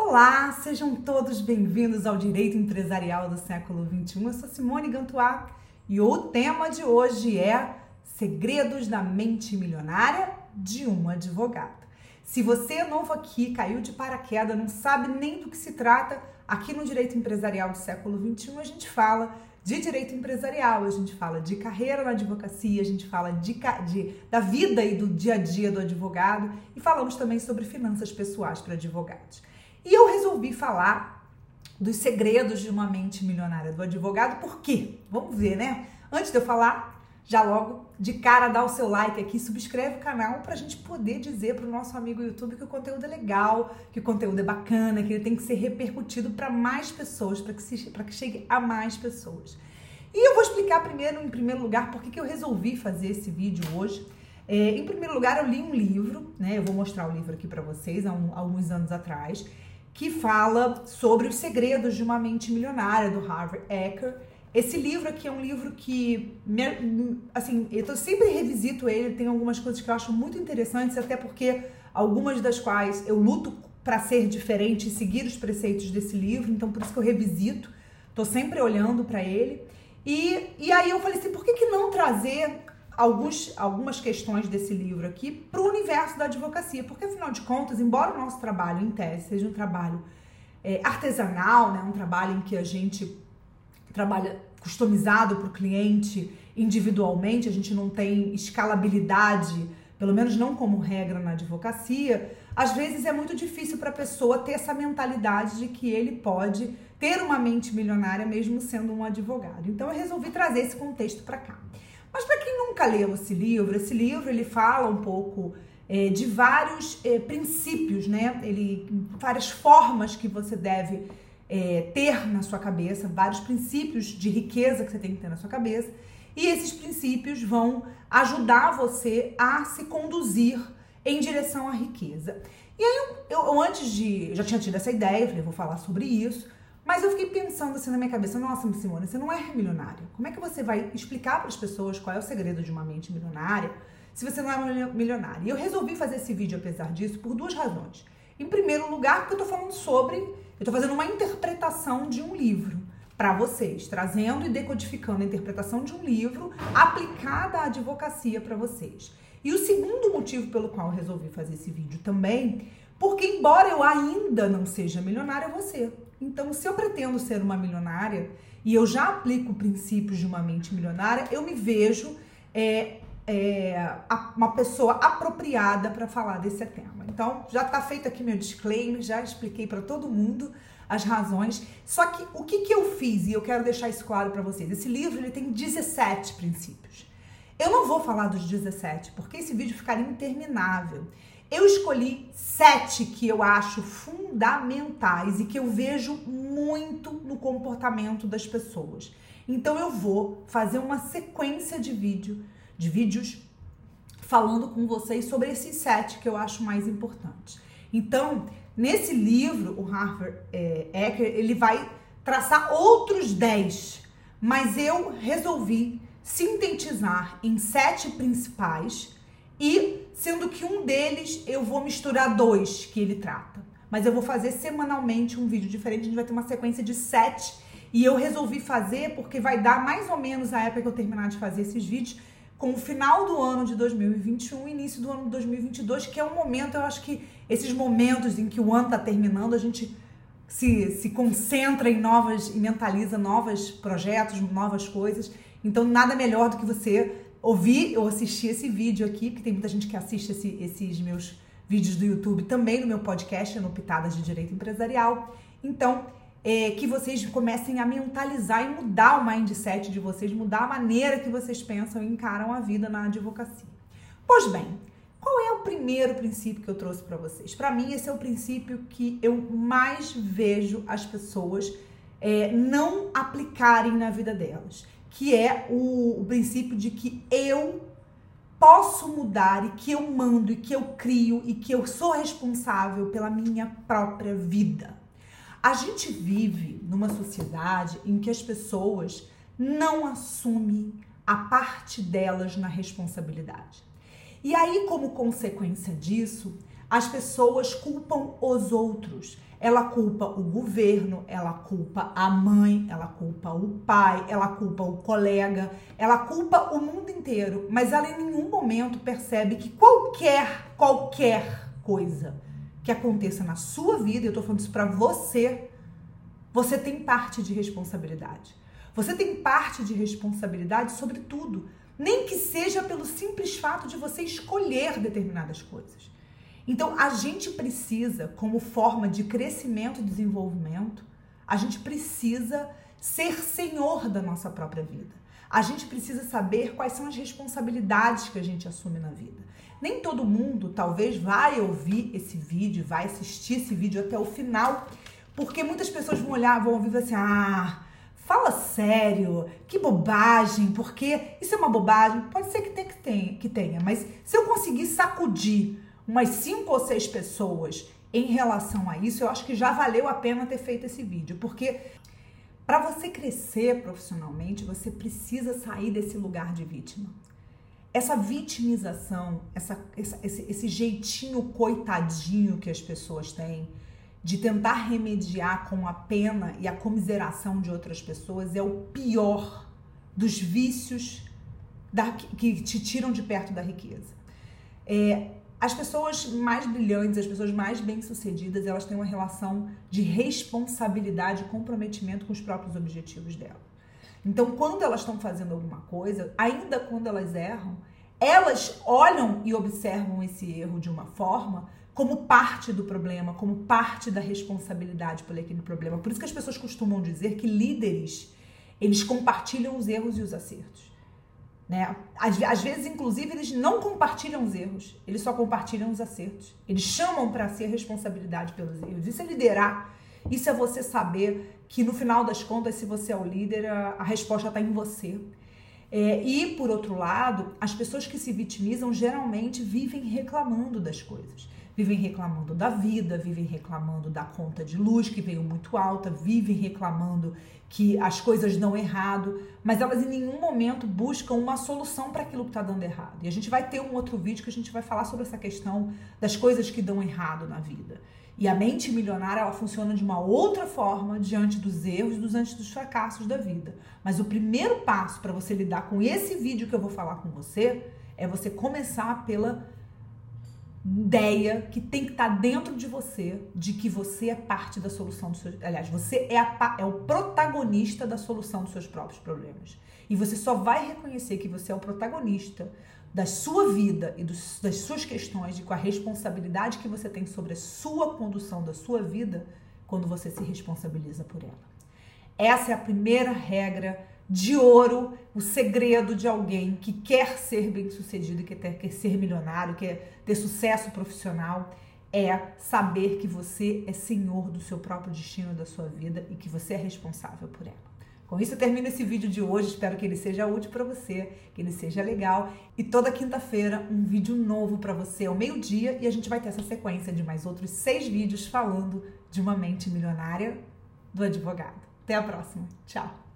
Olá, sejam todos bem-vindos ao Direito Empresarial do século XXI. Eu sou Simone Gantuá e o tema de hoje é Segredos da Mente Milionária de um Advogado. Se você é novo aqui, caiu de paraquedas, não sabe nem do que se trata, aqui no Direito Empresarial do século XXI a gente fala de direito empresarial, a gente fala de carreira na advocacia, a gente fala de, de, da vida e do dia a dia do advogado e falamos também sobre finanças pessoais para advogados. E eu resolvi falar dos segredos de uma mente milionária do advogado, por quê? Vamos ver, né? Antes de eu falar, já logo de cara dá o seu like aqui, subscreve o canal para a gente poder dizer para o nosso amigo YouTube que o conteúdo é legal, que o conteúdo é bacana, que ele tem que ser repercutido para mais pessoas, para que, que chegue a mais pessoas. E eu vou explicar primeiro, em primeiro lugar, por que eu resolvi fazer esse vídeo hoje. É, em primeiro lugar, eu li um livro, né? Eu vou mostrar o livro aqui para vocês, há, um, há alguns anos atrás que fala sobre os segredos de uma mente milionária do Harvard Ecker. Esse livro aqui é um livro que, assim, eu sempre revisito ele, tem algumas coisas que eu acho muito interessantes, até porque algumas das quais eu luto para ser diferente e seguir os preceitos desse livro, então por isso que eu revisito, tô sempre olhando para ele. E, e aí eu falei assim, por que, que não trazer alguns, algumas questões desse livro aqui para o universo da advocacia, porque afinal de contas, embora o nosso trabalho em tese seja um trabalho é, artesanal, né, um trabalho em que a gente trabalha customizado para o cliente individualmente, a gente não tem escalabilidade, pelo menos não como regra na advocacia, às vezes é muito difícil para a pessoa ter essa mentalidade de que ele pode ter uma mente milionária mesmo sendo um advogado. Então eu resolvi trazer esse contexto para cá. Mas para quem nunca leu esse livro, esse livro ele fala um pouco é, de vários é, princípios, né? Ele, várias formas que você deve é, ter na sua cabeça, vários princípios de riqueza que você tem que ter na sua cabeça. E esses princípios vão ajudar você a se conduzir em direção à riqueza. E aí, eu, eu antes de. Eu já tinha tido essa ideia, falei, vou falar sobre isso. Mas eu fiquei pensando assim na minha cabeça, nossa, Simone, você não é milionária. Como é que você vai explicar para as pessoas qual é o segredo de uma mente milionária se você não é milionária? E eu resolvi fazer esse vídeo, apesar disso, por duas razões. Em primeiro lugar, porque eu estou falando sobre, eu estou fazendo uma interpretação de um livro para vocês, trazendo e decodificando a interpretação de um livro aplicada à advocacia para vocês. E o segundo motivo pelo qual eu resolvi fazer esse vídeo também, porque embora eu ainda não seja milionária, você. Então, se eu pretendo ser uma milionária e eu já aplico princípios de uma mente milionária, eu me vejo é, é, uma pessoa apropriada para falar desse tema. Então, já está feito aqui meu disclaimer, já expliquei para todo mundo as razões. Só que o que, que eu fiz, e eu quero deixar isso claro para vocês, esse livro ele tem 17 princípios. Eu não vou falar dos 17, porque esse vídeo ficaria interminável. Eu escolhi sete que eu acho fundamentais e que eu vejo muito no comportamento das pessoas. Então eu vou fazer uma sequência de vídeo, de vídeos falando com vocês sobre esses sete que eu acho mais importantes. Então, nesse livro, o Harvard é, Ecker, ele vai traçar outros dez, mas eu resolvi sintetizar em sete principais e sendo que um deles eu vou misturar dois que ele trata. Mas eu vou fazer semanalmente um vídeo diferente, a gente vai ter uma sequência de sete. E eu resolvi fazer porque vai dar mais ou menos a época que eu terminar de fazer esses vídeos, com o final do ano de 2021 início do ano de 2022, que é um momento, eu acho que esses momentos em que o ano está terminando, a gente se, se concentra em novas e mentaliza novos projetos, novas coisas. Então, nada melhor do que você ouvir ou assistir esse vídeo aqui, porque tem muita gente que assiste esse, esses meus vídeos do YouTube também no meu podcast, no Pitadas de Direito Empresarial. Então, é, que vocês comecem a mentalizar e mudar o mindset de vocês, mudar a maneira que vocês pensam e encaram a vida na advocacia. Pois bem, qual é o primeiro princípio que eu trouxe para vocês? Para mim, esse é o princípio que eu mais vejo as pessoas é, não aplicarem na vida delas que é o, o princípio de que eu posso mudar e que eu mando e que eu crio e que eu sou responsável pela minha própria vida. A gente vive numa sociedade em que as pessoas não assumem a parte delas na responsabilidade. E aí, como consequência disso, as pessoas culpam os outros. ela culpa o governo, ela culpa a mãe, ela culpa o pai, ela culpa o colega, ela culpa o mundo inteiro, mas ela em nenhum momento percebe que qualquer, qualquer coisa que aconteça na sua vida, eu tô falando isso para você, você tem parte de responsabilidade. Você tem parte de responsabilidade sobre tudo, nem que seja pelo simples fato de você escolher determinadas coisas. Então, a gente precisa, como forma de crescimento e desenvolvimento, a gente precisa ser senhor da nossa própria vida. A gente precisa saber quais são as responsabilidades que a gente assume na vida. Nem todo mundo, talvez, vai ouvir esse vídeo, vai assistir esse vídeo até o final, porque muitas pessoas vão olhar, vão ouvir assim: ah, fala sério, que bobagem, porque isso é uma bobagem. Pode ser que tenha, que tenha, mas se eu conseguir sacudir umas cinco ou seis pessoas em relação a isso, eu acho que já valeu a pena ter feito esse vídeo, porque para você crescer profissionalmente, você precisa sair desse lugar de vítima. Essa vitimização, essa, essa, esse, esse jeitinho coitadinho que as pessoas têm de tentar remediar com a pena e a comiseração de outras pessoas é o pior dos vícios da, que te tiram de perto da riqueza. É, as pessoas mais brilhantes, as pessoas mais bem-sucedidas, elas têm uma relação de responsabilidade e comprometimento com os próprios objetivos dela. Então, quando elas estão fazendo alguma coisa, ainda quando elas erram, elas olham e observam esse erro de uma forma como parte do problema, como parte da responsabilidade por aquele problema. Por isso que as pessoas costumam dizer que líderes, eles compartilham os erros e os acertos. Né? Às, às, vezes, inclusive, eles não compartilham os erros, eles só compartilham os acertos. Eles chamam para si a responsabilidade pelos erros. Isso é liderar. Isso é você saber que no final das contas, se você é o líder, a, a resposta está em você. É, e, por outro lado, as pessoas que se vitimizam geralmente vivem reclamando das coisas vivem reclamando da vida, vivem reclamando da conta de luz que veio muito alta, vivem reclamando que as coisas dão errado, mas elas em nenhum momento buscam uma solução para aquilo que está dando errado. E a gente vai ter um outro vídeo que a gente vai falar sobre essa questão das coisas que dão errado na vida. E a mente milionária ela funciona de uma outra forma diante dos erros, diante dos fracassos da vida. Mas o primeiro passo para você lidar com esse vídeo que eu vou falar com você é você começar pela ideia que tem que estar tá dentro de você de que você é parte da solução dos seus. Aliás, você é, a, é o protagonista da solução dos seus próprios problemas. E você só vai reconhecer que você é o protagonista da sua vida e dos, das suas questões e com a responsabilidade que você tem sobre a sua condução da sua vida quando você se responsabiliza por ela. Essa é a primeira regra de ouro, o segredo de alguém que quer ser bem-sucedido, que quer, ser milionário, quer ter sucesso profissional, é saber que você é senhor do seu próprio destino, da sua vida e que você é responsável por ela. Com isso eu termino esse vídeo de hoje, espero que ele seja útil para você, que ele seja legal. E toda quinta-feira um vídeo novo para você ao meio-dia e a gente vai ter essa sequência de mais outros seis vídeos falando de uma mente milionária do advogado. Até a próxima. Tchau!